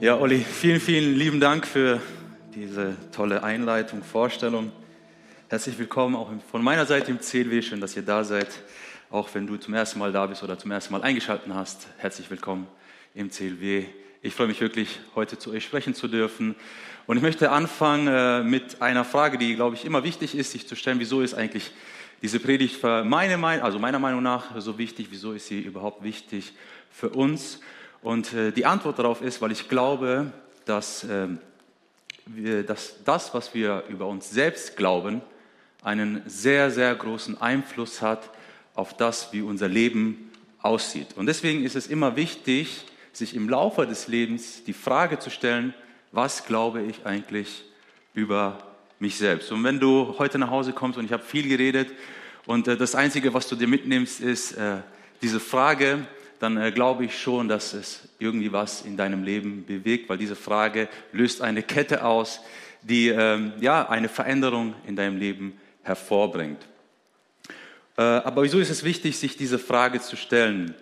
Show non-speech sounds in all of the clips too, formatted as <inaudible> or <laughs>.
Ja, Olli, vielen, vielen lieben Dank für diese tolle Einleitung, Vorstellung. Herzlich willkommen auch von meiner Seite im CLW. Schön, dass ihr da seid. Auch wenn du zum ersten Mal da bist oder zum ersten Mal eingeschaltet hast, herzlich willkommen im CLW. Ich freue mich wirklich, heute zu euch sprechen zu dürfen. Und ich möchte anfangen äh, mit einer Frage, die, glaube ich, immer wichtig ist, sich zu stellen. Wieso ist eigentlich diese Predigt für meine, also meiner Meinung nach so wichtig? Wieso ist sie überhaupt wichtig für uns? Und äh, die Antwort darauf ist, weil ich glaube, dass, äh, wir, dass das, was wir über uns selbst glauben, einen sehr, sehr großen Einfluss hat auf das, wie unser Leben aussieht. Und deswegen ist es immer wichtig, sich im Laufe des Lebens die Frage zu stellen, was glaube ich eigentlich über mich selbst? Und wenn du heute nach Hause kommst und ich habe viel geredet und äh, das Einzige, was du dir mitnimmst, ist äh, diese Frage, dann äh, glaube ich schon, dass es irgendwie was in deinem Leben bewegt, weil diese Frage löst eine Kette aus, die ähm, ja eine Veränderung in deinem Leben hervorbringt. Äh, aber wieso ist es wichtig, sich diese Frage zu stellen?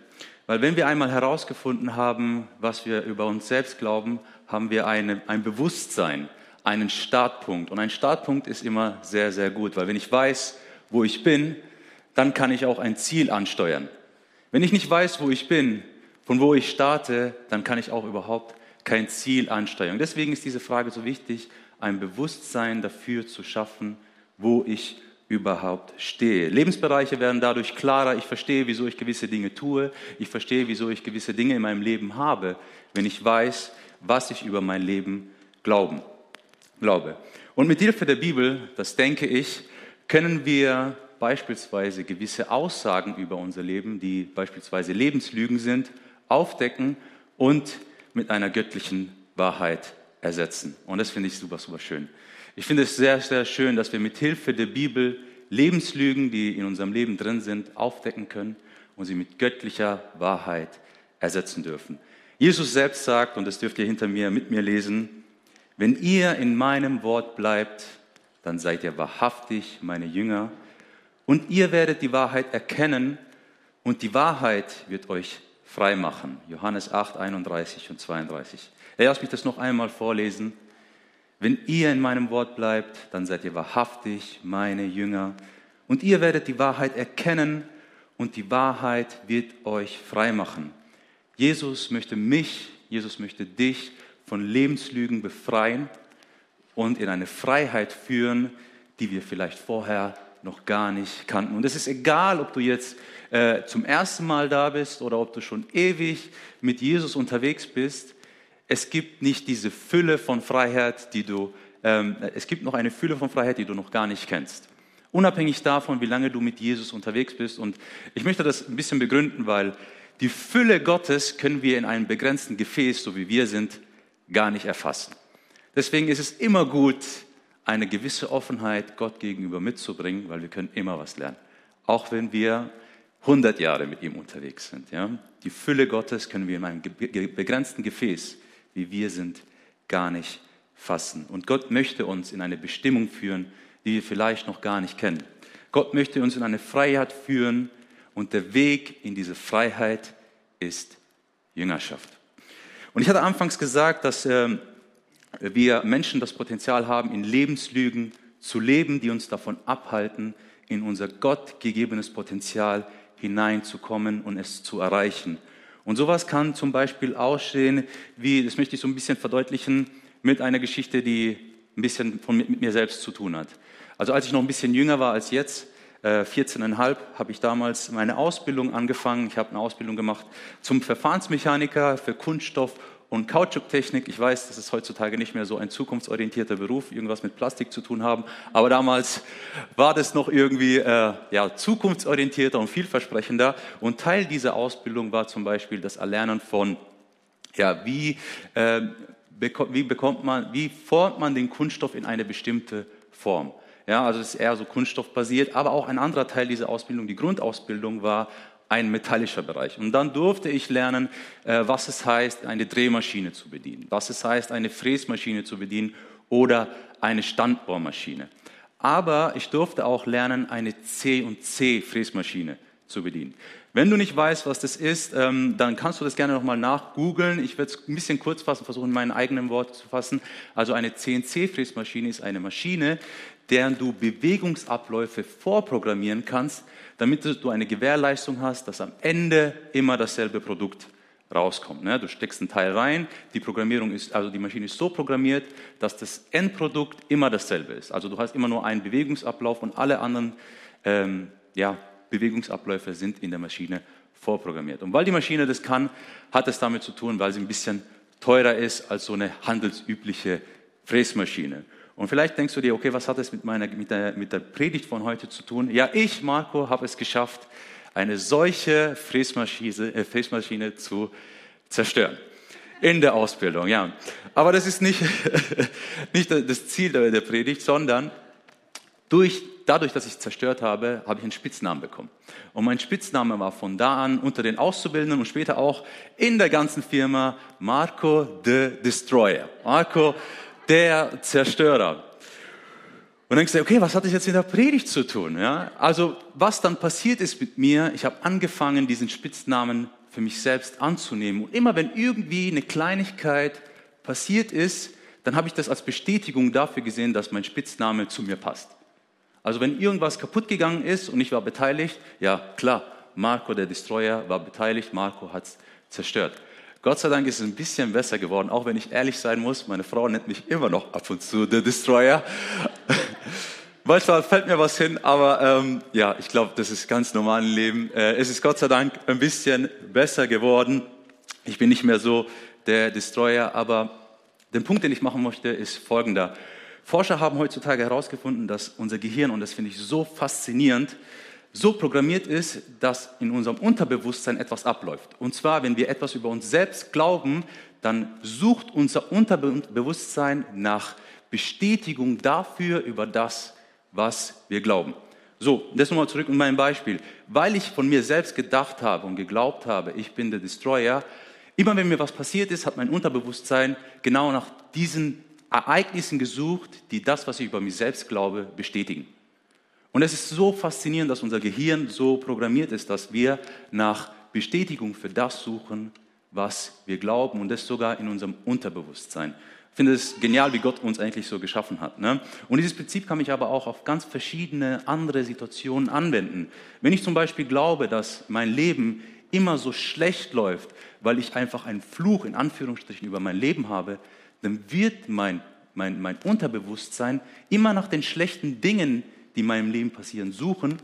Weil wenn wir einmal herausgefunden haben, was wir über uns selbst glauben, haben wir eine, ein Bewusstsein, einen Startpunkt. Und ein Startpunkt ist immer sehr, sehr gut, weil wenn ich weiß, wo ich bin, dann kann ich auch ein Ziel ansteuern. Wenn ich nicht weiß, wo ich bin, von wo ich starte, dann kann ich auch überhaupt kein Ziel ansteuern. Deswegen ist diese Frage so wichtig, ein Bewusstsein dafür zu schaffen, wo ich überhaupt stehe. Lebensbereiche werden dadurch klarer. Ich verstehe, wieso ich gewisse Dinge tue. Ich verstehe, wieso ich gewisse Dinge in meinem Leben habe, wenn ich weiß, was ich über mein Leben glauben, glaube. Und mit Hilfe der Bibel, das denke ich, können wir beispielsweise gewisse Aussagen über unser Leben, die beispielsweise Lebenslügen sind, aufdecken und mit einer göttlichen Wahrheit ersetzen. Und das finde ich super, super schön. Ich finde es sehr, sehr schön, dass wir mit Hilfe der Bibel Lebenslügen, die in unserem Leben drin sind, aufdecken können und sie mit göttlicher Wahrheit ersetzen dürfen. Jesus selbst sagt, und das dürft ihr hinter mir mit mir lesen, wenn ihr in meinem Wort bleibt, dann seid ihr wahrhaftig meine Jünger und ihr werdet die Wahrheit erkennen und die Wahrheit wird euch frei machen. Johannes 8, 31 und 32. Lass mich das noch einmal vorlesen. Wenn ihr in meinem Wort bleibt, dann seid ihr wahrhaftig meine Jünger. Und ihr werdet die Wahrheit erkennen und die Wahrheit wird euch frei machen. Jesus möchte mich, Jesus möchte dich von Lebenslügen befreien und in eine Freiheit führen, die wir vielleicht vorher noch gar nicht kannten. Und es ist egal, ob du jetzt äh, zum ersten Mal da bist oder ob du schon ewig mit Jesus unterwegs bist es gibt nicht diese Fülle von Freiheit, die du, ähm, es gibt noch eine Fülle von Freiheit, die du noch gar nicht kennst. Unabhängig davon, wie lange du mit Jesus unterwegs bist. Und ich möchte das ein bisschen begründen, weil die Fülle Gottes können wir in einem begrenzten Gefäß, so wie wir sind, gar nicht erfassen. Deswegen ist es immer gut, eine gewisse Offenheit Gott gegenüber mitzubringen, weil wir können immer was lernen. Auch wenn wir 100 Jahre mit ihm unterwegs sind. Ja? Die Fülle Gottes können wir in einem begrenzten Gefäß wie wir sind, gar nicht fassen. Und Gott möchte uns in eine Bestimmung führen, die wir vielleicht noch gar nicht kennen. Gott möchte uns in eine Freiheit führen und der Weg in diese Freiheit ist Jüngerschaft. Und ich hatte anfangs gesagt, dass äh, wir Menschen das Potenzial haben, in Lebenslügen zu leben, die uns davon abhalten, in unser Gott gegebenes Potenzial hineinzukommen und es zu erreichen. Und sowas kann zum Beispiel aussehen, wie, das möchte ich so ein bisschen verdeutlichen, mit einer Geschichte, die ein bisschen von, mit mir selbst zu tun hat. Also als ich noch ein bisschen jünger war als jetzt, 14,5, äh, habe ich damals meine Ausbildung angefangen. Ich habe eine Ausbildung gemacht zum Verfahrensmechaniker für Kunststoff und Kautschuktechnik. Ich weiß, das ist heutzutage nicht mehr so ein zukunftsorientierter Beruf, irgendwas mit Plastik zu tun haben. Aber damals war das noch irgendwie äh, ja, zukunftsorientierter und vielversprechender. Und Teil dieser Ausbildung war zum Beispiel das Erlernen von, ja, wie, äh, beko wie bekommt man, wie formt man den Kunststoff in eine bestimmte Form. Ja, also es ist eher so kunststoffbasiert, aber auch ein anderer Teil dieser Ausbildung, die Grundausbildung war ein metallischer Bereich. Und dann durfte ich lernen, äh, was es heißt, eine Drehmaschine zu bedienen, was es heißt, eine Fräsmaschine zu bedienen oder eine Standbohrmaschine. Aber ich durfte auch lernen, eine C&C Fräsmaschine zu bedienen. Wenn du nicht weißt, was das ist, ähm, dann kannst du das gerne nochmal nachgoogeln. Ich werde es ein bisschen kurz fassen, versuchen, in meinen eigenen Worten zu fassen. Also eine CNC-Fräsmaschine ist eine Maschine, deren du Bewegungsabläufe vorprogrammieren kannst, damit du eine Gewährleistung hast, dass am Ende immer dasselbe Produkt rauskommt. Ne? Du steckst ein Teil rein, die Programmierung ist, also die Maschine ist so programmiert, dass das Endprodukt immer dasselbe ist. Also du hast immer nur einen Bewegungsablauf und alle anderen ähm, ja, Bewegungsabläufe sind in der Maschine vorprogrammiert. Und weil die Maschine das kann, hat es damit zu tun, weil sie ein bisschen teurer ist als so eine handelsübliche Fräsmaschine. Und vielleicht denkst du dir, okay, was hat das mit, meiner, mit, der, mit der Predigt von heute zu tun? Ja, ich, Marco, habe es geschafft, eine solche Fräsmaschine, äh, Fräsmaschine zu zerstören. In der Ausbildung, ja. Aber das ist nicht, <laughs> nicht das Ziel der Predigt, sondern durch, dadurch, dass ich zerstört habe, habe ich einen Spitznamen bekommen. Und mein Spitzname war von da an unter den Auszubildenden und später auch in der ganzen Firma Marco the Destroyer. Marco der Zerstörer. Und dann du, okay, was hat das jetzt mit der Predigt zu tun? Ja? Also was dann passiert ist mit mir, ich habe angefangen, diesen Spitznamen für mich selbst anzunehmen. Und immer wenn irgendwie eine Kleinigkeit passiert ist, dann habe ich das als Bestätigung dafür gesehen, dass mein Spitzname zu mir passt. Also wenn irgendwas kaputt gegangen ist und ich war beteiligt, ja klar, Marco der Destroyer war beteiligt, Marco hat es zerstört. Gott sei Dank ist es ein bisschen besser geworden, auch wenn ich ehrlich sein muss. Meine Frau nennt mich immer noch ab und zu der Destroyer. <laughs> Manchmal fällt mir was hin, aber ähm, ja, ich glaube, das ist ganz normal im Leben. Äh, es ist Gott sei Dank ein bisschen besser geworden. Ich bin nicht mehr so der Destroyer, aber der Punkt, den ich machen möchte, ist folgender. Forscher haben heutzutage herausgefunden, dass unser Gehirn, und das finde ich so faszinierend, so programmiert ist, dass in unserem Unterbewusstsein etwas abläuft. Und zwar, wenn wir etwas über uns selbst glauben, dann sucht unser Unterbewusstsein nach Bestätigung dafür, über das, was wir glauben. So, das nochmal zurück in mein Beispiel. Weil ich von mir selbst gedacht habe und geglaubt habe, ich bin der Destroyer, immer wenn mir was passiert ist, hat mein Unterbewusstsein genau nach diesen Ereignissen gesucht, die das, was ich über mich selbst glaube, bestätigen. Und es ist so faszinierend, dass unser Gehirn so programmiert ist, dass wir nach Bestätigung für das suchen, was wir glauben und das sogar in unserem Unterbewusstsein. Ich finde es genial, wie Gott uns eigentlich so geschaffen hat. Ne? Und dieses Prinzip kann mich aber auch auf ganz verschiedene andere Situationen anwenden. Wenn ich zum Beispiel glaube, dass mein Leben immer so schlecht läuft, weil ich einfach einen Fluch in Anführungsstrichen über mein Leben habe, dann wird mein, mein, mein Unterbewusstsein immer nach den schlechten Dingen die in meinem Leben passieren, suchen,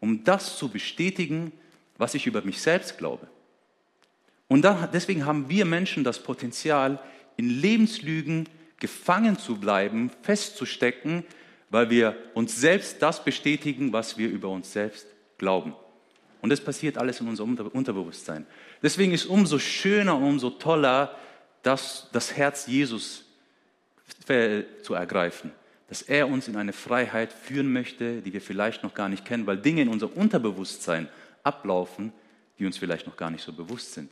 um das zu bestätigen, was ich über mich selbst glaube. Und dann, deswegen haben wir Menschen das Potenzial, in Lebenslügen gefangen zu bleiben, festzustecken, weil wir uns selbst das bestätigen, was wir über uns selbst glauben. Und das passiert alles in unserem Unterbewusstsein. Deswegen ist umso schöner umso toller, das, das Herz Jesus zu ergreifen dass er uns in eine Freiheit führen möchte, die wir vielleicht noch gar nicht kennen, weil Dinge in unser Unterbewusstsein ablaufen, die uns vielleicht noch gar nicht so bewusst sind.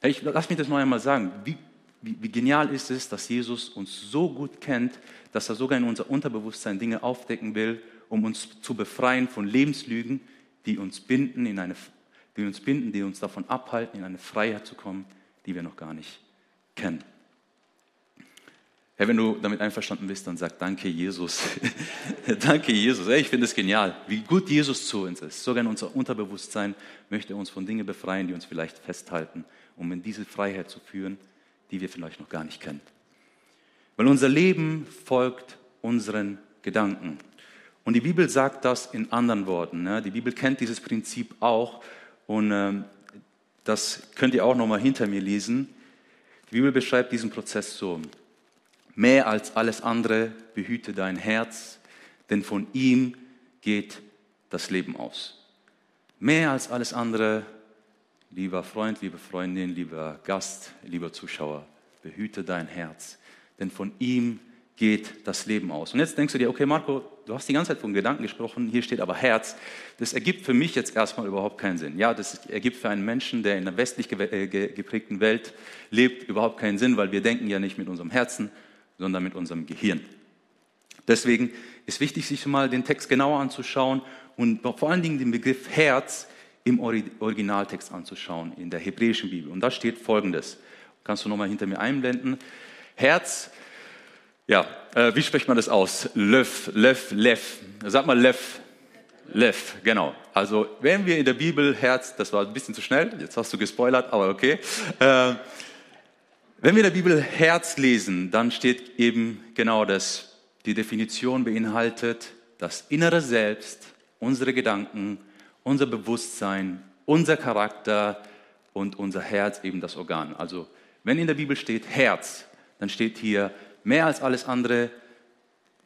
Hey, ich, lass mich das noch einmal sagen. Wie, wie, wie genial ist es, dass Jesus uns so gut kennt, dass er sogar in unser Unterbewusstsein Dinge aufdecken will, um uns zu befreien von Lebenslügen, die uns binden, in eine, die uns binden, die uns davon abhalten, in eine Freiheit zu kommen, die wir noch gar nicht kennen. Herr, wenn du damit einverstanden bist, dann sag danke, Jesus. <laughs> danke, Jesus. ich finde es genial, wie gut Jesus zu uns ist. Sogar in unser Unterbewusstsein möchte er uns von Dingen befreien, die uns vielleicht festhalten, um in diese Freiheit zu führen, die wir vielleicht noch gar nicht kennen. Weil unser Leben folgt unseren Gedanken. Und die Bibel sagt das in anderen Worten. Ne? Die Bibel kennt dieses Prinzip auch. Und ähm, das könnt ihr auch nochmal hinter mir lesen. Die Bibel beschreibt diesen Prozess so. Mehr als alles andere behüte dein Herz, denn von ihm geht das Leben aus. Mehr als alles andere, lieber Freund, liebe Freundin, lieber Gast, lieber Zuschauer, behüte dein Herz, denn von ihm geht das Leben aus. Und jetzt denkst du dir, okay, Marco, du hast die ganze Zeit von Gedanken gesprochen, hier steht aber Herz. Das ergibt für mich jetzt erstmal überhaupt keinen Sinn. Ja, das ergibt für einen Menschen, der in einer westlich äh, geprägten Welt lebt, überhaupt keinen Sinn, weil wir denken ja nicht mit unserem Herzen, sondern mit unserem Gehirn. Deswegen ist wichtig, sich mal den Text genauer anzuschauen und vor allen Dingen den Begriff Herz im Originaltext anzuschauen, in der hebräischen Bibel. Und da steht folgendes. Kannst du nochmal hinter mir einblenden? Herz, ja, äh, wie spricht man das aus? Löff, Löff, Leff. Sag mal Leff. Lev, genau. Also wenn wir in der Bibel Herz, das war ein bisschen zu schnell, jetzt hast du gespoilert, aber okay. Äh, wenn wir in der Bibel Herz lesen, dann steht eben genau das. Die Definition beinhaltet das innere Selbst, unsere Gedanken, unser Bewusstsein, unser Charakter und unser Herz eben das Organ. Also wenn in der Bibel steht Herz, dann steht hier mehr als alles andere,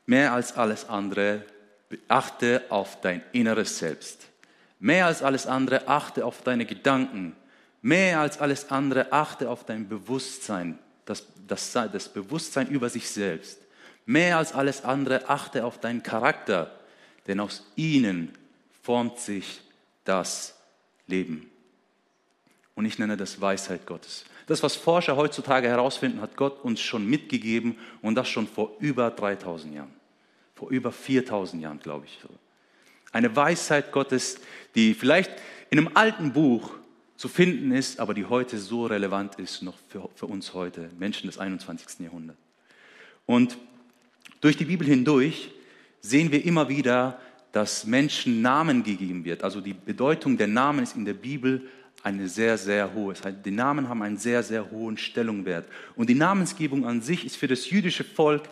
mehr als alles andere achte auf dein inneres Selbst. Mehr als alles andere achte auf deine Gedanken. Mehr als alles andere achte auf dein Bewusstsein, das, das, das Bewusstsein über sich selbst. Mehr als alles andere achte auf deinen Charakter, denn aus ihnen formt sich das Leben. Und ich nenne das Weisheit Gottes. Das, was Forscher heutzutage herausfinden, hat Gott uns schon mitgegeben und das schon vor über 3000 Jahren vor über 4000 Jahren, glaube ich. Eine Weisheit Gottes, die vielleicht in einem alten Buch zu finden ist, aber die heute so relevant ist, noch für, für uns heute, Menschen des 21. Jahrhunderts. Und durch die Bibel hindurch sehen wir immer wieder, dass Menschen Namen gegeben wird. Also die Bedeutung der Namen ist in der Bibel eine sehr, sehr hohe. Das heißt, die Namen haben einen sehr, sehr hohen Stellungwert. Und die Namensgebung an sich ist für das jüdische Volk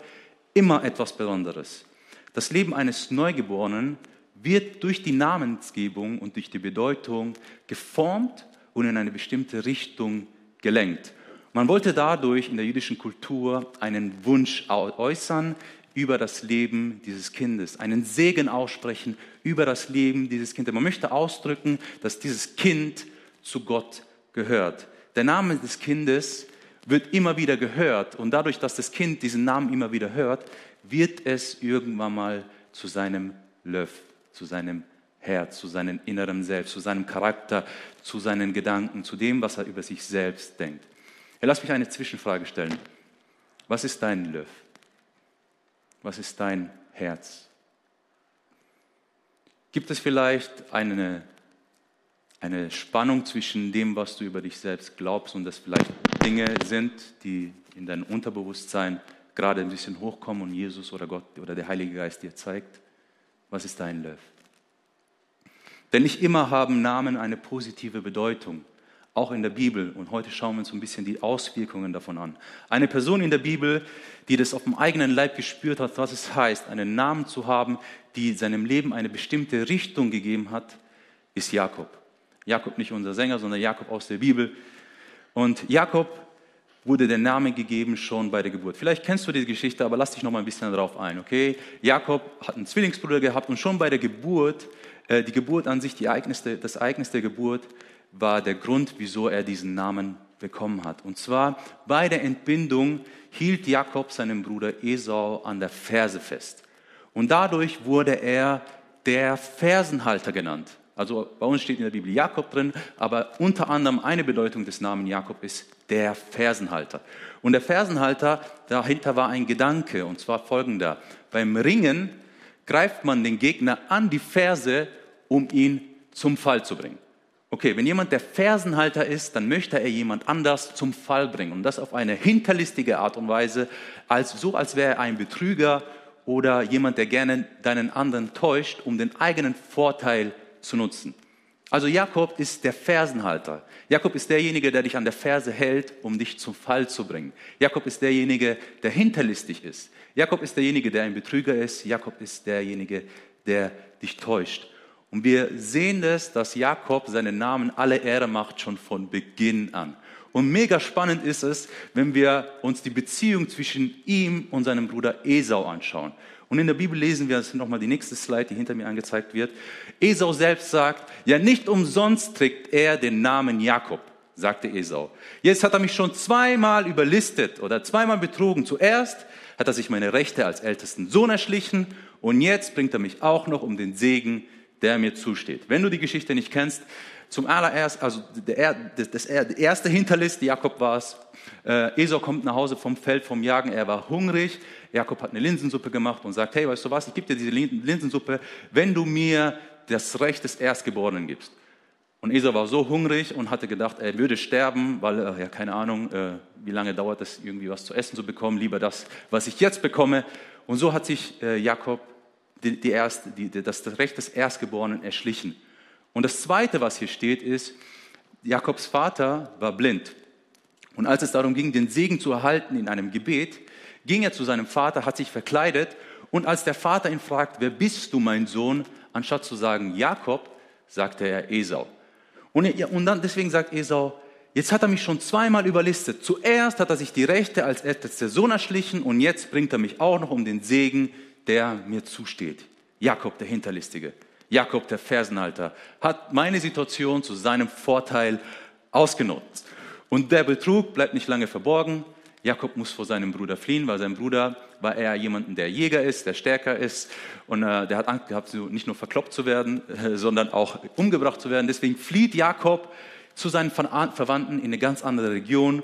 immer etwas Besonderes. Das Leben eines Neugeborenen wird durch die Namensgebung und durch die Bedeutung geformt und in eine bestimmte Richtung gelenkt. Man wollte dadurch in der jüdischen Kultur einen Wunsch äußern über das Leben dieses Kindes, einen Segen aussprechen über das Leben dieses Kindes. Man möchte ausdrücken, dass dieses Kind zu Gott gehört. Der Name des Kindes wird immer wieder gehört und dadurch, dass das Kind diesen Namen immer wieder hört, wird es irgendwann mal zu seinem Löff, zu seinem Herz, zu seinem inneren Selbst, zu seinem Charakter, zu seinen Gedanken, zu dem, was er über sich selbst denkt. Ja, lass mich eine Zwischenfrage stellen. Was ist dein Löff? Was ist dein Herz? Gibt es vielleicht eine, eine Spannung zwischen dem, was du über dich selbst glaubst und das vielleicht Dinge sind, die in deinem Unterbewusstsein gerade ein bisschen hochkommen und Jesus oder Gott oder der Heilige Geist dir zeigt, was ist dein Löw? Denn nicht immer haben Namen eine positive Bedeutung, auch in der Bibel. Und heute schauen wir uns ein bisschen die Auswirkungen davon an. Eine Person in der Bibel, die das auf dem eigenen Leib gespürt hat, was es heißt, einen Namen zu haben, die seinem Leben eine bestimmte Richtung gegeben hat, ist Jakob. Jakob nicht unser Sänger, sondern Jakob aus der Bibel. Und Jakob wurde der Name gegeben schon bei der Geburt. Vielleicht kennst du die Geschichte, aber lass dich noch mal ein bisschen darauf ein, okay? Jakob hat einen Zwillingsbruder gehabt und schon bei der Geburt, die Geburt an sich, die Ereignis, das Ereignis der Geburt war der Grund, wieso er diesen Namen bekommen hat. Und zwar bei der Entbindung hielt Jakob seinen Bruder Esau an der Ferse fest. Und dadurch wurde er der Fersenhalter genannt. Also bei uns steht in der Bibel Jakob drin, aber unter anderem eine Bedeutung des Namens Jakob ist der Fersenhalter. Und der Fersenhalter, dahinter war ein Gedanke, und zwar folgender. Beim Ringen greift man den Gegner an die Ferse, um ihn zum Fall zu bringen. Okay, wenn jemand der Fersenhalter ist, dann möchte er jemand anders zum Fall bringen. Und das auf eine hinterlistige Art und Weise, als so als wäre er ein Betrüger oder jemand, der gerne deinen anderen täuscht, um den eigenen Vorteil zu nutzen. Also Jakob ist der Fersenhalter. Jakob ist derjenige, der dich an der Ferse hält, um dich zum Fall zu bringen. Jakob ist derjenige, der hinterlistig ist. Jakob ist derjenige, der ein Betrüger ist. Jakob ist derjenige, der dich täuscht. Und wir sehen das, dass Jakob seinen Namen alle Ehre macht, schon von Beginn an. Und mega spannend ist es, wenn wir uns die Beziehung zwischen ihm und seinem Bruder Esau anschauen. Und in der Bibel lesen wir, das ist nochmal die nächste Slide, die hinter mir angezeigt wird. Esau selbst sagt, ja nicht umsonst trägt er den Namen Jakob, sagte Esau. Jetzt hat er mich schon zweimal überlistet oder zweimal betrogen. Zuerst hat er sich meine Rechte als ältesten Sohn erschlichen und jetzt bringt er mich auch noch um den Segen, der mir zusteht. Wenn du die Geschichte nicht kennst, zum allererst, also der, das, das, erste Hinterlist, Jakob war es. Äh, Esau kommt nach Hause vom Feld, vom Jagen, er war hungrig. Jakob hat eine Linsensuppe gemacht und sagt, hey, weißt du was, ich gebe dir diese Linsensuppe, wenn du mir das Recht des Erstgeborenen gibst. Und Esau war so hungrig und hatte gedacht, er würde sterben, weil, äh, ja, keine Ahnung, äh, wie lange dauert es, irgendwie was zu essen zu bekommen, lieber das, was ich jetzt bekomme. Und so hat sich äh, Jakob die, die erste, die, das Recht des Erstgeborenen erschlichen. Und das Zweite, was hier steht, ist, Jakobs Vater war blind. Und als es darum ging, den Segen zu erhalten in einem Gebet, ging er zu seinem Vater, hat sich verkleidet und als der Vater ihn fragt, wer bist du, mein Sohn, anstatt zu sagen Jakob, sagte er Esau. Und, und dann deswegen sagt Esau, jetzt hat er mich schon zweimal überlistet. Zuerst hat er sich die Rechte als ältester Sohn erschlichen und jetzt bringt er mich auch noch um den Segen, der mir zusteht. Jakob, der Hinterlistige. Jakob, der Fersenhalter, hat meine Situation zu seinem Vorteil ausgenutzt. Und der Betrug bleibt nicht lange verborgen. Jakob muss vor seinem Bruder fliehen, weil sein Bruder war eher jemand, der Jäger ist, der stärker ist. Und äh, der hat Angst gehabt, nicht nur verkloppt zu werden, äh, sondern auch umgebracht zu werden. Deswegen flieht Jakob zu seinen Verwandten in eine ganz andere Region.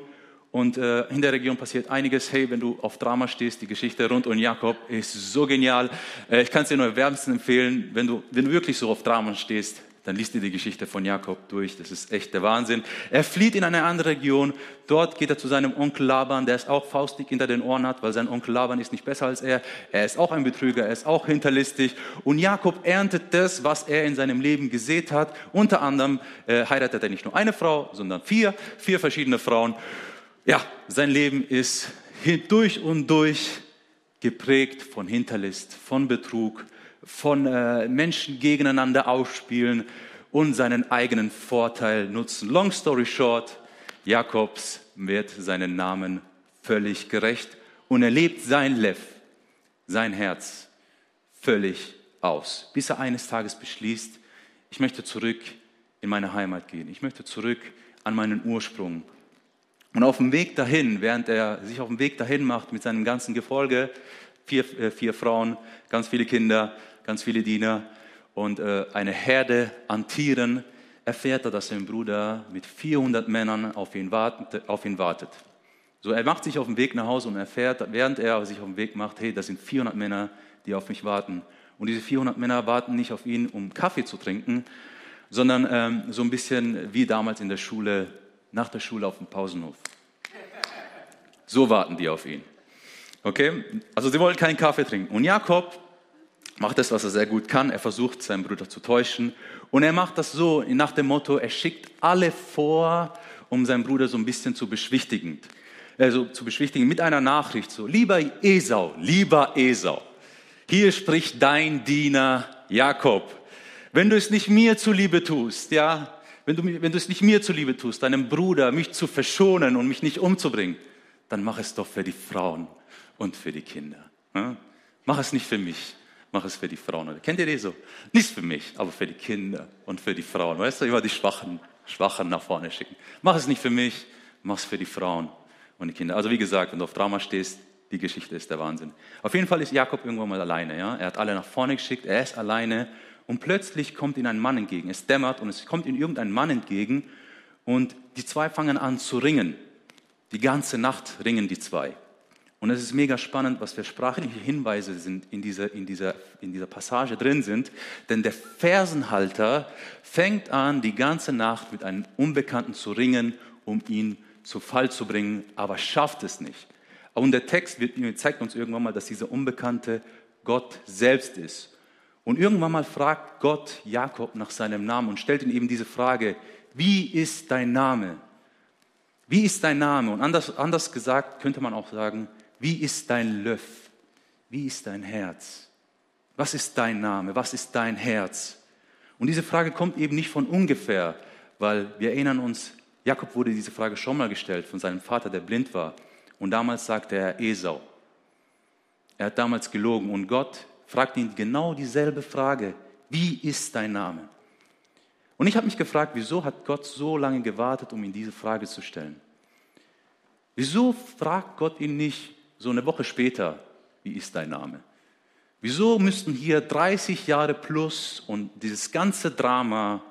Und äh, in der Region passiert einiges. Hey, wenn du auf Drama stehst, die Geschichte rund um Jakob ist so genial. Äh, ich kann es dir nur wärmstens empfehlen, wenn du, wenn du wirklich so auf Drama stehst, dann liest dir die Geschichte von Jakob durch. Das ist echt der Wahnsinn. Er flieht in eine andere Region. Dort geht er zu seinem Onkel Laban, der es auch faustdick hinter den Ohren hat, weil sein Onkel Laban ist nicht besser als er. Er ist auch ein Betrüger, er ist auch hinterlistig. Und Jakob erntet das, was er in seinem Leben gesät hat. Unter anderem äh, heiratet er nicht nur eine Frau, sondern vier, vier verschiedene Frauen. Ja, sein Leben ist durch und durch geprägt von Hinterlist, von Betrug, von äh, Menschen gegeneinander ausspielen und seinen eigenen Vorteil nutzen. Long story short, Jakobs wird seinen Namen völlig gerecht und er lebt sein Lev, sein Herz völlig aus, bis er eines Tages beschließt, ich möchte zurück in meine Heimat gehen, ich möchte zurück an meinen Ursprung. Und auf dem Weg dahin, während er sich auf dem Weg dahin macht mit seinem ganzen Gefolge, vier, äh, vier Frauen, ganz viele Kinder, ganz viele Diener und äh, eine Herde an Tieren, erfährt er, dass sein Bruder mit 400 Männern auf ihn, wartet, auf ihn wartet. So, er macht sich auf den Weg nach Hause und erfährt, während er sich auf den Weg macht, hey, das sind 400 Männer, die auf mich warten. Und diese 400 Männer warten nicht auf ihn, um Kaffee zu trinken, sondern ähm, so ein bisschen wie damals in der Schule, nach der Schule auf dem Pausenhof. So warten die auf ihn. Okay? Also sie wollen keinen Kaffee trinken. Und Jakob macht das, was er sehr gut kann. Er versucht, seinen Bruder zu täuschen. Und er macht das so nach dem Motto, er schickt alle vor, um seinen Bruder so ein bisschen zu beschwichtigen. Also zu beschwichtigen mit einer Nachricht so, lieber Esau, lieber Esau, hier spricht dein Diener Jakob. Wenn du es nicht mir zuliebe tust, ja, wenn du, wenn du es nicht mir zuliebe tust, deinem Bruder, mich zu verschonen und mich nicht umzubringen, dann mach es doch für die Frauen und für die Kinder. Mach es nicht für mich mach es für die Frauen. Kennt ihr die so? Nicht für mich, aber für die Kinder und für die Frauen. Weißt du, immer die Schwachen, Schwachen nach vorne schicken. Mach es nicht für mich, mach es für die Frauen und die Kinder. Also wie gesagt, wenn du auf Drama stehst, die Geschichte ist der Wahnsinn. Auf jeden Fall ist Jakob irgendwann mal alleine. Ja? Er hat alle nach vorne geschickt, er ist alleine und plötzlich kommt ihm ein Mann entgegen. Es dämmert und es kommt ihm irgendein Mann entgegen und die zwei fangen an zu ringen. Die ganze Nacht ringen die zwei. Und es ist mega spannend, was für sprachliche Hinweise sind in dieser, in, dieser, in dieser Passage drin sind. Denn der Fersenhalter fängt an, die ganze Nacht mit einem Unbekannten zu ringen, um ihn zu Fall zu bringen, aber schafft es nicht. Und der Text wird, zeigt uns irgendwann mal, dass dieser Unbekannte Gott selbst ist. Und irgendwann mal fragt Gott Jakob nach seinem Namen und stellt ihm eben diese Frage, wie ist dein Name? Wie ist dein Name? Und anders, anders gesagt könnte man auch sagen, wie ist dein Löff? Wie ist dein Herz? Was ist dein Name? Was ist dein Herz? Und diese Frage kommt eben nicht von ungefähr, weil wir erinnern uns, Jakob wurde diese Frage schon mal gestellt von seinem Vater, der blind war. Und damals sagte er Esau. Er hat damals gelogen und Gott fragt ihn genau dieselbe Frage. Wie ist dein Name? Und ich habe mich gefragt, wieso hat Gott so lange gewartet, um ihm diese Frage zu stellen? Wieso fragt Gott ihn nicht, so eine Woche später, wie ist dein Name? Wieso müssten hier 30 Jahre plus und dieses ganze Drama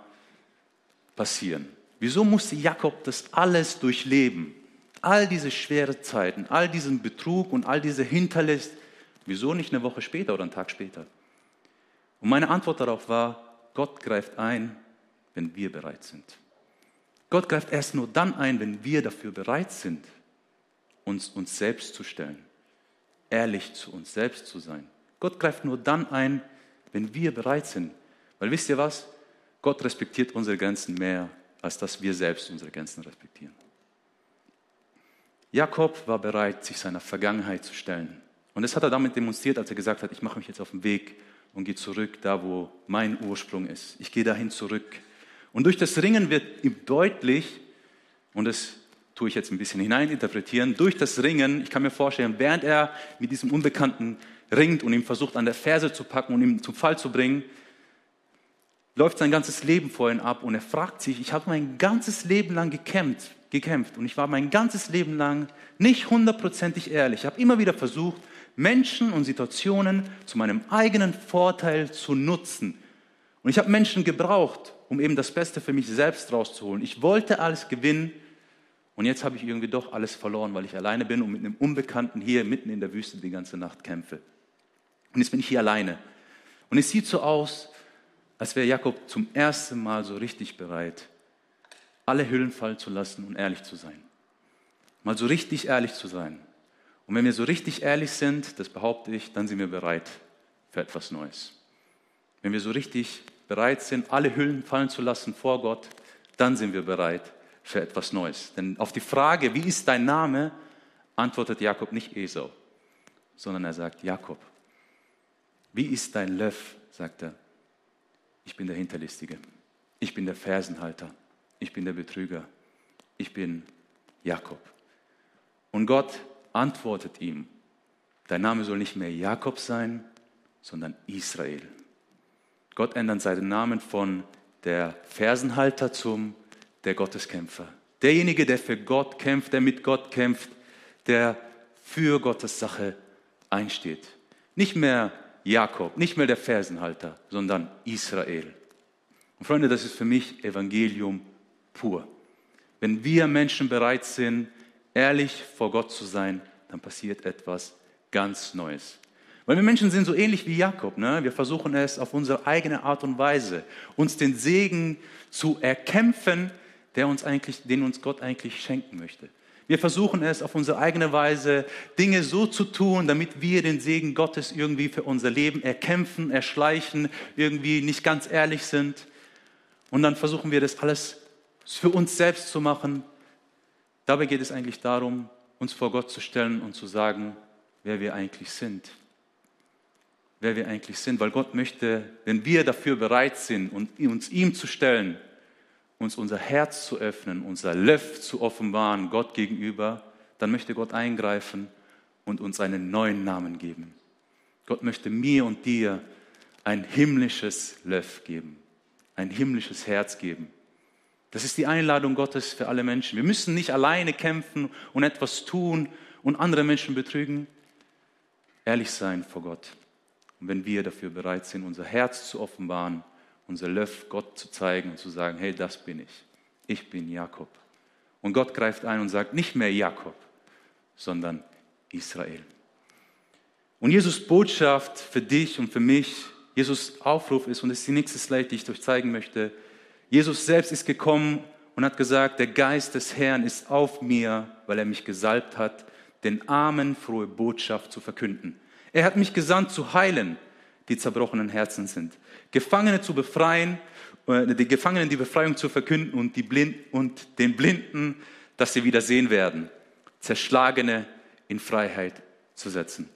passieren? Wieso musste Jakob das alles durchleben? All diese schweren Zeiten, all diesen Betrug und all diese Hinterlist. Wieso nicht eine Woche später oder einen Tag später? Und meine Antwort darauf war, Gott greift ein, wenn wir bereit sind. Gott greift erst nur dann ein, wenn wir dafür bereit sind, uns uns selbst zu stellen, ehrlich zu uns selbst zu sein. Gott greift nur dann ein, wenn wir bereit sind. Weil wisst ihr was? Gott respektiert unsere Grenzen mehr, als dass wir selbst unsere Grenzen respektieren. Jakob war bereit, sich seiner Vergangenheit zu stellen. Und das hat er damit demonstriert, als er gesagt hat, ich mache mich jetzt auf den Weg und gehe zurück, da wo mein Ursprung ist. Ich gehe dahin zurück. Und durch das Ringen wird ihm deutlich, und das tue ich jetzt ein bisschen hineininterpretieren, durch das Ringen, ich kann mir vorstellen, während er mit diesem Unbekannten ringt und ihm versucht an der Ferse zu packen und ihm zum Fall zu bringen, läuft sein ganzes Leben vor ihm ab und er fragt sich, ich habe mein ganzes Leben lang gekämpft, gekämpft und ich war mein ganzes Leben lang nicht hundertprozentig ehrlich. Ich habe immer wieder versucht, Menschen und Situationen zu meinem eigenen Vorteil zu nutzen. Und ich habe Menschen gebraucht, um eben das Beste für mich selbst rauszuholen. Ich wollte alles gewinnen und jetzt habe ich irgendwie doch alles verloren, weil ich alleine bin und mit einem Unbekannten hier mitten in der Wüste die ganze Nacht kämpfe. Und jetzt bin ich hier alleine. Und es sieht so aus, als wäre Jakob zum ersten Mal so richtig bereit, alle Hüllen fallen zu lassen und ehrlich zu sein. Mal so richtig ehrlich zu sein. Und wenn wir so richtig ehrlich sind, das behaupte ich, dann sind wir bereit für etwas Neues. Wenn wir so richtig bereit sind, alle Hüllen fallen zu lassen vor Gott, dann sind wir bereit für etwas Neues. Denn auf die Frage, wie ist dein Name, antwortet Jakob nicht Esau, sondern er sagt Jakob. Wie ist dein Löff, sagt er. Ich bin der Hinterlistige. Ich bin der Fersenhalter. Ich bin der Betrüger. Ich bin Jakob. Und Gott antwortet ihm, dein Name soll nicht mehr Jakob sein, sondern Israel. Gott ändert seinen Namen von der Fersenhalter zum der Gotteskämpfer. Derjenige, der für Gott kämpft, der mit Gott kämpft, der für Gottes Sache einsteht. Nicht mehr Jakob, nicht mehr der Fersenhalter, sondern Israel. Und Freunde, das ist für mich Evangelium pur. Wenn wir Menschen bereit sind, ehrlich vor Gott zu sein, dann passiert etwas ganz Neues. Weil wir Menschen sind so ähnlich wie Jakob. Ne? Wir versuchen es auf unsere eigene Art und Weise, uns den Segen zu erkämpfen, der uns eigentlich, den uns Gott eigentlich schenken möchte. Wir versuchen es auf unsere eigene Weise, Dinge so zu tun, damit wir den Segen Gottes irgendwie für unser Leben erkämpfen, erschleichen, irgendwie nicht ganz ehrlich sind. Und dann versuchen wir das alles für uns selbst zu machen. Dabei geht es eigentlich darum, uns vor Gott zu stellen und zu sagen, wer wir eigentlich sind. Wer wir eigentlich sind. Weil Gott möchte, wenn wir dafür bereit sind, uns ihm zu stellen, uns unser Herz zu öffnen, unser Löff zu offenbaren Gott gegenüber, dann möchte Gott eingreifen und uns einen neuen Namen geben. Gott möchte mir und dir ein himmlisches Löff geben, ein himmlisches Herz geben. Das ist die Einladung Gottes für alle Menschen. Wir müssen nicht alleine kämpfen und etwas tun und andere Menschen betrügen. Ehrlich sein vor Gott. Und wenn wir dafür bereit sind, unser Herz zu offenbaren, unser Löff Gott zu zeigen und zu sagen, hey, das bin ich. Ich bin Jakob. Und Gott greift ein und sagt, nicht mehr Jakob, sondern Israel. Und Jesus Botschaft für dich und für mich, Jesus Aufruf ist, und das ist die nächste Slide, die ich euch zeigen möchte, Jesus selbst ist gekommen und hat gesagt, der Geist des Herrn ist auf mir, weil er mich gesalbt hat, den Armen frohe Botschaft zu verkünden. Er hat mich gesandt zu heilen, die zerbrochenen Herzen sind, Gefangene zu befreien, äh, die Gefangenen die Befreiung zu verkünden und, die Blind, und den Blinden, dass sie wieder sehen werden, Zerschlagene in Freiheit zu setzen.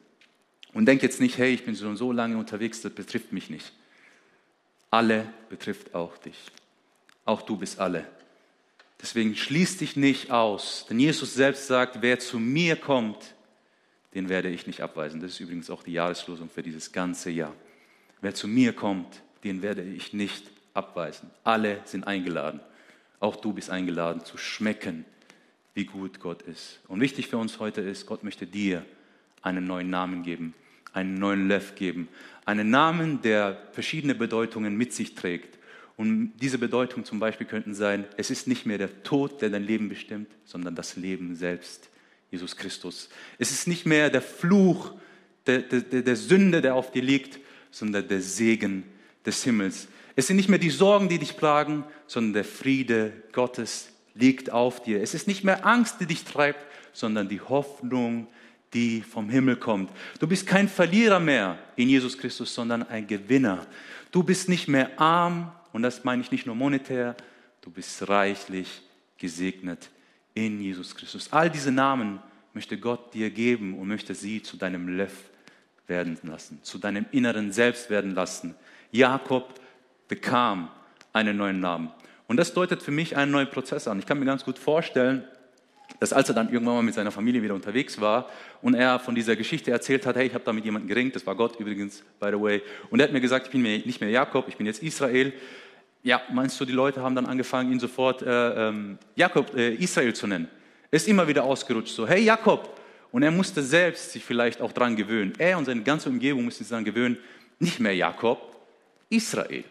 Und denk jetzt nicht, hey, ich bin schon so lange unterwegs, das betrifft mich nicht. Alle betrifft auch dich. Auch du bist alle. Deswegen schließ dich nicht aus, denn Jesus selbst sagt, wer zu mir kommt, den werde ich nicht abweisen. Das ist übrigens auch die Jahreslosung für dieses ganze Jahr. Wer zu mir kommt, den werde ich nicht abweisen. Alle sind eingeladen. Auch du bist eingeladen zu schmecken, wie gut Gott ist. Und wichtig für uns heute ist, Gott möchte dir einen neuen Namen geben, einen neuen Löff geben. Einen Namen, der verschiedene Bedeutungen mit sich trägt. Und diese Bedeutungen zum Beispiel könnten sein, es ist nicht mehr der Tod, der dein Leben bestimmt, sondern das Leben selbst. Jesus Christus. Es ist nicht mehr der Fluch der, der, der Sünde, der auf dir liegt, sondern der Segen des Himmels. Es sind nicht mehr die Sorgen, die dich plagen, sondern der Friede Gottes liegt auf dir. Es ist nicht mehr Angst, die dich treibt, sondern die Hoffnung, die vom Himmel kommt. Du bist kein Verlierer mehr in Jesus Christus, sondern ein Gewinner. Du bist nicht mehr arm, und das meine ich nicht nur monetär, du bist reichlich gesegnet in Jesus Christus. All diese Namen möchte Gott dir geben und möchte sie zu deinem Leff werden lassen, zu deinem inneren Selbst werden lassen. Jakob bekam einen neuen Namen. Und das deutet für mich einen neuen Prozess an. Ich kann mir ganz gut vorstellen, dass als er dann irgendwann mal mit seiner Familie wieder unterwegs war und er von dieser Geschichte erzählt hat, hey, ich habe da mit jemandem geringt, das war Gott übrigens, by the way, und er hat mir gesagt, ich bin nicht mehr Jakob, ich bin jetzt Israel. Ja, meinst du, die Leute haben dann angefangen, ihn sofort äh, ähm, Jakob, äh, Israel zu nennen? Ist immer wieder ausgerutscht, so, hey Jakob. Und er musste selbst sich vielleicht auch daran gewöhnen. Er und seine ganze Umgebung mussten sich daran gewöhnen, nicht mehr Jakob, Israel.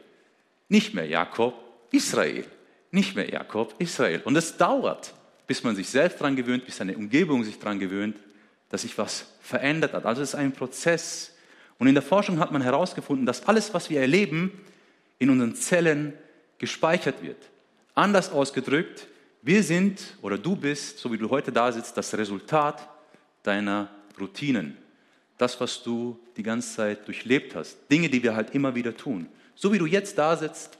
Nicht mehr Jakob, Israel. Nicht mehr Jakob, Israel. Und es dauert bis man sich selbst daran gewöhnt, bis seine Umgebung sich daran gewöhnt, dass sich was verändert hat. Also es ist ein Prozess. Und in der Forschung hat man herausgefunden, dass alles, was wir erleben, in unseren Zellen gespeichert wird. Anders ausgedrückt, wir sind oder du bist, so wie du heute da sitzt, das Resultat deiner Routinen. Das, was du die ganze Zeit durchlebt hast. Dinge, die wir halt immer wieder tun. So wie du jetzt da sitzt,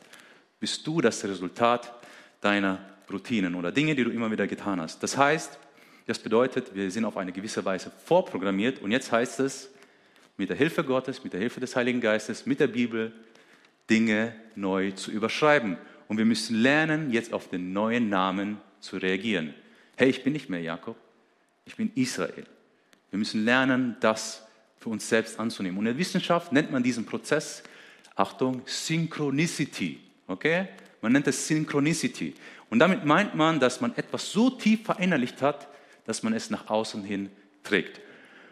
bist du das Resultat deiner Routinen oder Dinge, die du immer wieder getan hast. Das heißt, das bedeutet, wir sind auf eine gewisse Weise vorprogrammiert und jetzt heißt es, mit der Hilfe Gottes, mit der Hilfe des Heiligen Geistes, mit der Bibel, Dinge neu zu überschreiben. Und wir müssen lernen, jetzt auf den neuen Namen zu reagieren. Hey, ich bin nicht mehr Jakob, ich bin Israel. Wir müssen lernen, das für uns selbst anzunehmen. Und in der Wissenschaft nennt man diesen Prozess, Achtung, Synchronicity. Okay? Man nennt es Synchronicity. Und damit meint man, dass man etwas so tief verinnerlicht hat, dass man es nach außen hin trägt.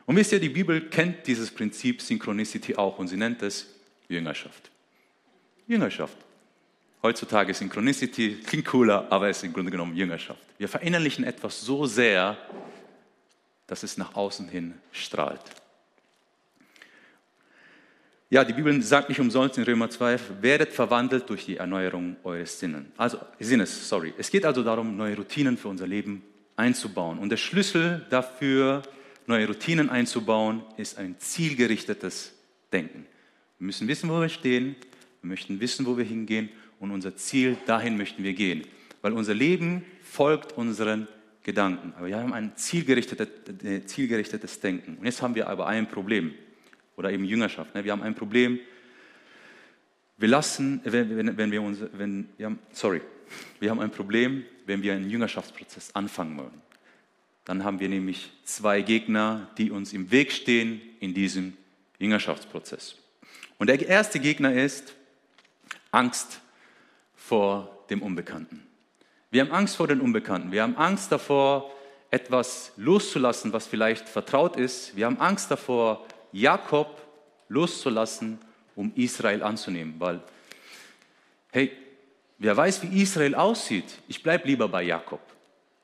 Und wisst ihr, die Bibel kennt dieses Prinzip Synchronicity auch und sie nennt es Jüngerschaft. Jüngerschaft. Heutzutage Synchronicity klingt cooler, aber es ist im Grunde genommen Jüngerschaft. Wir verinnerlichen etwas so sehr, dass es nach außen hin strahlt. Ja, die Bibel sagt nicht umsonst in Römer 2, werdet verwandelt durch die Erneuerung eures Sinnen. Also, Sinnes. Sorry. Es geht also darum, neue Routinen für unser Leben einzubauen. Und der Schlüssel dafür, neue Routinen einzubauen, ist ein zielgerichtetes Denken. Wir müssen wissen, wo wir stehen, wir möchten wissen, wo wir hingehen und unser Ziel, dahin möchten wir gehen. Weil unser Leben folgt unseren Gedanken. Aber wir haben ein zielgerichtetes, äh, zielgerichtetes Denken. Und jetzt haben wir aber ein Problem oder eben Jüngerschaft. Ne? Wir haben ein Problem. Wir lassen, wenn, wenn, wenn wir uns, wenn, ja, sorry, wir haben ein Problem, wenn wir einen Jüngerschaftsprozess anfangen wollen. Dann haben wir nämlich zwei Gegner, die uns im Weg stehen in diesem Jüngerschaftsprozess. Und der erste Gegner ist Angst vor dem Unbekannten. Wir haben Angst vor dem Unbekannten. Wir haben Angst davor, etwas loszulassen, was vielleicht vertraut ist. Wir haben Angst davor, Jakob loszulassen, um Israel anzunehmen. Weil, hey, wer weiß, wie Israel aussieht, ich bleibe lieber bei Jakob.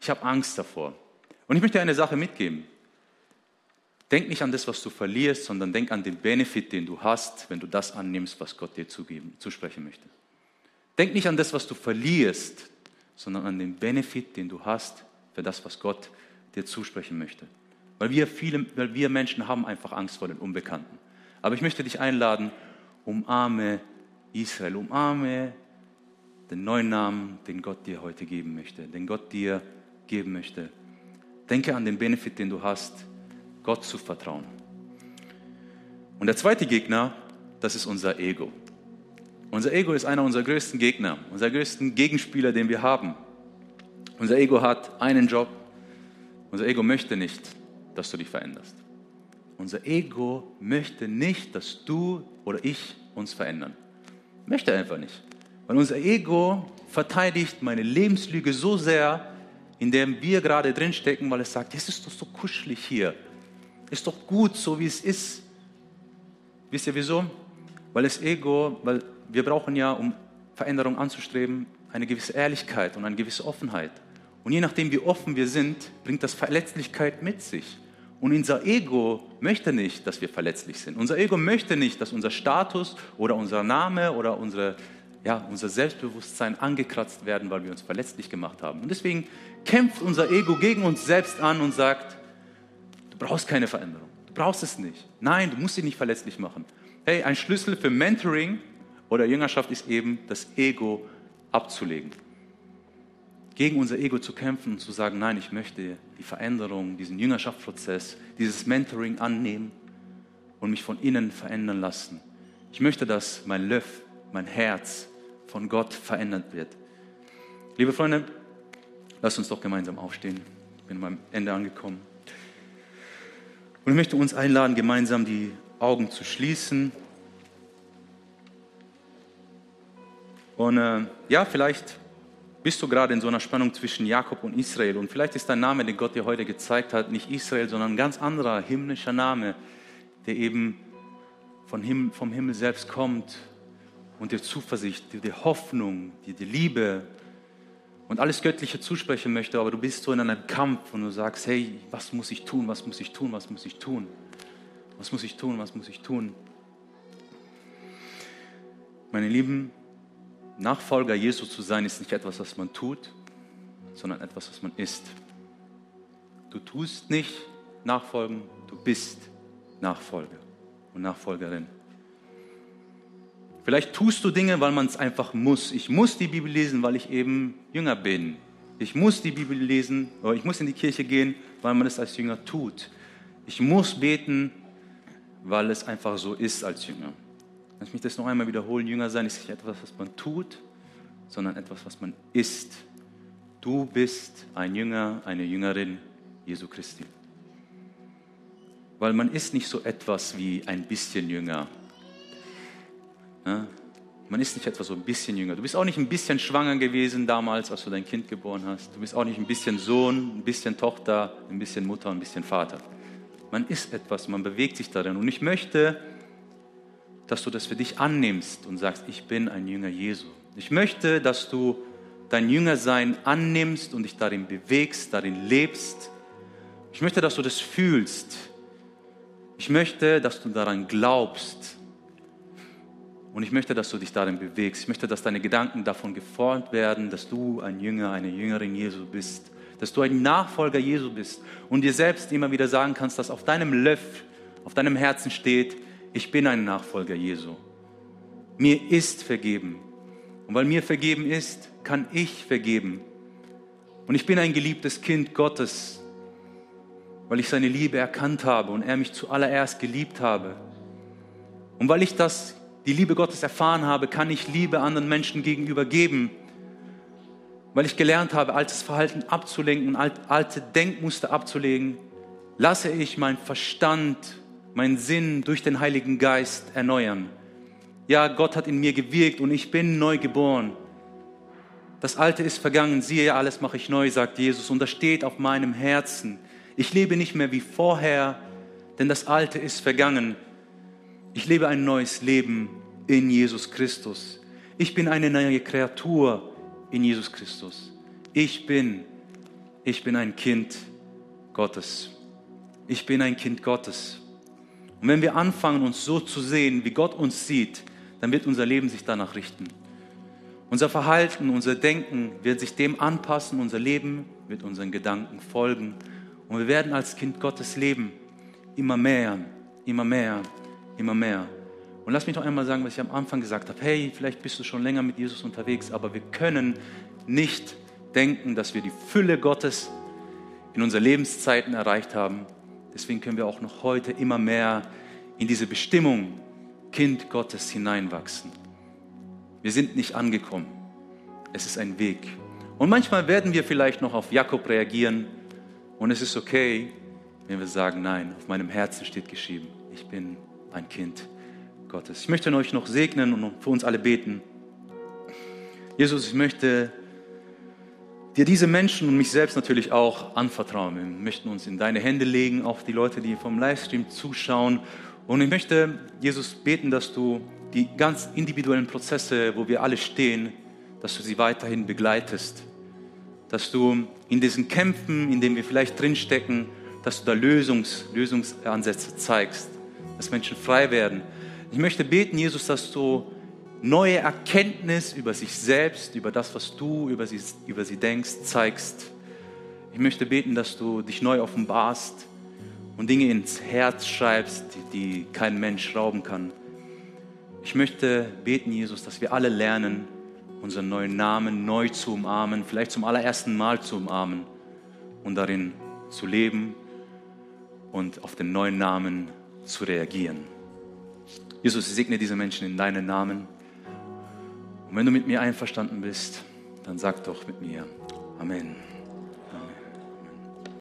Ich habe Angst davor. Und ich möchte eine Sache mitgeben. Denk nicht an das, was du verlierst, sondern denk an den Benefit, den du hast, wenn du das annimmst, was Gott dir zugeben, zusprechen möchte. Denk nicht an das, was du verlierst, sondern an den Benefit, den du hast für das, was Gott dir zusprechen möchte. Weil wir, viele, weil wir Menschen haben einfach Angst vor den Unbekannten. Aber ich möchte dich einladen, umarme Israel, umarme den neuen Namen, den Gott dir heute geben möchte, den Gott dir geben möchte. Denke an den Benefit, den du hast, Gott zu vertrauen. Und der zweite Gegner, das ist unser Ego. Unser Ego ist einer unserer größten Gegner, unser größten Gegenspieler, den wir haben. Unser Ego hat einen Job. Unser Ego möchte nicht, dass du dich veränderst. Unser Ego möchte nicht, dass du oder ich uns verändern. Möchte einfach nicht. Weil unser Ego verteidigt meine Lebenslüge so sehr, in der wir gerade drinstecken, weil es sagt, es ist doch so kuschelig hier. Ist doch gut, so wie es ist. Wisst ihr wieso? Weil das Ego, weil wir brauchen ja, um Veränderung anzustreben, eine gewisse Ehrlichkeit und eine gewisse Offenheit. Und je nachdem, wie offen wir sind, bringt das Verletzlichkeit mit sich. Und unser Ego möchte nicht, dass wir verletzlich sind. Unser Ego möchte nicht, dass unser Status oder unser Name oder unsere ja, unser Selbstbewusstsein angekratzt werden, weil wir uns verletzlich gemacht haben. Und deswegen kämpft unser Ego gegen uns selbst an und sagt, du brauchst keine Veränderung, du brauchst es nicht. Nein, du musst dich nicht verletzlich machen. Hey, ein Schlüssel für Mentoring oder Jüngerschaft ist eben, das Ego abzulegen. Gegen unser Ego zu kämpfen und zu sagen, nein, ich möchte die Veränderung, diesen Jüngerschaftsprozess, dieses Mentoring annehmen und mich von innen verändern lassen. Ich möchte, dass mein Löff, mein Herz von Gott verändert wird. Liebe Freunde, lasst uns doch gemeinsam aufstehen. Ich bin am Ende angekommen. Und ich möchte uns einladen, gemeinsam die Augen zu schließen. Und äh, ja, vielleicht bist du gerade in so einer Spannung zwischen Jakob und Israel. Und vielleicht ist dein Name, den Gott dir heute gezeigt hat, nicht Israel, sondern ein ganz anderer himmlischer Name, der eben von Himmel, vom Himmel selbst kommt und dir Zuversicht, dir, dir Hoffnung, dir die Liebe und alles Göttliche zusprechen möchte. Aber du bist so in einem Kampf und du sagst, hey, was muss ich tun, was muss ich tun, was muss ich tun? Was muss ich tun, was muss ich tun? Meine Lieben, Nachfolger Jesu zu sein, ist nicht etwas, was man tut, sondern etwas, was man ist. Du tust nicht nachfolgen, du bist Nachfolger und Nachfolgerin. Vielleicht tust du Dinge, weil man es einfach muss. Ich muss die Bibel lesen, weil ich eben Jünger bin. Ich muss die Bibel lesen, oder ich muss in die Kirche gehen, weil man es als Jünger tut. Ich muss beten, weil es einfach so ist als Jünger. Lass mich das noch einmal wiederholen. Jünger sein ist nicht etwas, was man tut, sondern etwas, was man ist. Du bist ein Jünger, eine Jüngerin Jesu Christi. Weil man ist nicht so etwas wie ein bisschen Jünger. Ja? Man ist nicht etwas so ein bisschen jünger. Du bist auch nicht ein bisschen schwanger gewesen damals, als du dein Kind geboren hast. Du bist auch nicht ein bisschen Sohn, ein bisschen Tochter, ein bisschen Mutter, ein bisschen Vater. Man ist etwas, man bewegt sich darin. Und ich möchte, dass du das für dich annimmst und sagst, ich bin ein Jünger Jesu. Ich möchte, dass du dein Jüngersein annimmst und dich darin bewegst, darin lebst. Ich möchte, dass du das fühlst. Ich möchte, dass du daran glaubst. Und ich möchte, dass du dich darin bewegst. Ich möchte, dass deine Gedanken davon geformt werden, dass du ein Jünger, eine Jüngerin Jesu bist. Dass du ein Nachfolger Jesu bist und dir selbst immer wieder sagen kannst, dass auf deinem Löff, auf deinem Herzen steht, ich bin ein Nachfolger Jesu. Mir ist vergeben. Und weil mir vergeben ist, kann ich vergeben. Und ich bin ein geliebtes Kind Gottes, weil ich seine Liebe erkannt habe und er mich zuallererst geliebt habe. Und weil ich das, die Liebe Gottes erfahren habe, kann ich Liebe anderen Menschen gegenüber geben. Weil ich gelernt habe, altes Verhalten abzulenken und alte Denkmuster abzulegen, lasse ich meinen Verstand meinen Sinn durch den Heiligen Geist erneuern. Ja, Gott hat in mir gewirkt und ich bin neu geboren. Das Alte ist vergangen, siehe, alles mache ich neu, sagt Jesus. Und das steht auf meinem Herzen. Ich lebe nicht mehr wie vorher, denn das Alte ist vergangen. Ich lebe ein neues Leben in Jesus Christus. Ich bin eine neue Kreatur in Jesus Christus. Ich bin, ich bin ein Kind Gottes. Ich bin ein Kind Gottes. Und wenn wir anfangen, uns so zu sehen, wie Gott uns sieht, dann wird unser Leben sich danach richten. Unser Verhalten, unser Denken wird sich dem anpassen, unser Leben wird unseren Gedanken folgen. Und wir werden als Kind Gottes leben. Immer mehr, immer mehr, immer mehr. Und lass mich noch einmal sagen, was ich am Anfang gesagt habe. Hey, vielleicht bist du schon länger mit Jesus unterwegs, aber wir können nicht denken, dass wir die Fülle Gottes in unseren Lebenszeiten erreicht haben, Deswegen können wir auch noch heute immer mehr in diese Bestimmung Kind Gottes hineinwachsen. Wir sind nicht angekommen. Es ist ein Weg. Und manchmal werden wir vielleicht noch auf Jakob reagieren und es ist okay, wenn wir sagen, nein, auf meinem Herzen steht geschrieben, ich bin ein Kind Gottes. Ich möchte euch noch segnen und für uns alle beten. Jesus, ich möchte dir diese Menschen und mich selbst natürlich auch anvertrauen. Wir möchten uns in deine Hände legen, auch die Leute, die vom Livestream zuschauen. Und ich möchte, Jesus, beten, dass du die ganz individuellen Prozesse, wo wir alle stehen, dass du sie weiterhin begleitest. Dass du in diesen Kämpfen, in denen wir vielleicht drinstecken, dass du da Lösungs, Lösungsansätze zeigst, dass Menschen frei werden. Ich möchte beten, Jesus, dass du neue Erkenntnis über sich selbst, über das, was du über sie, über sie denkst, zeigst. Ich möchte beten, dass du dich neu offenbarst und Dinge ins Herz schreibst, die, die kein Mensch rauben kann. Ich möchte beten, Jesus, dass wir alle lernen, unseren neuen Namen neu zu umarmen, vielleicht zum allerersten Mal zu umarmen und darin zu leben und auf den neuen Namen zu reagieren. Jesus, ich segne diese Menschen in deinen Namen. Und wenn du mit mir einverstanden bist, dann sag doch mit mir Amen.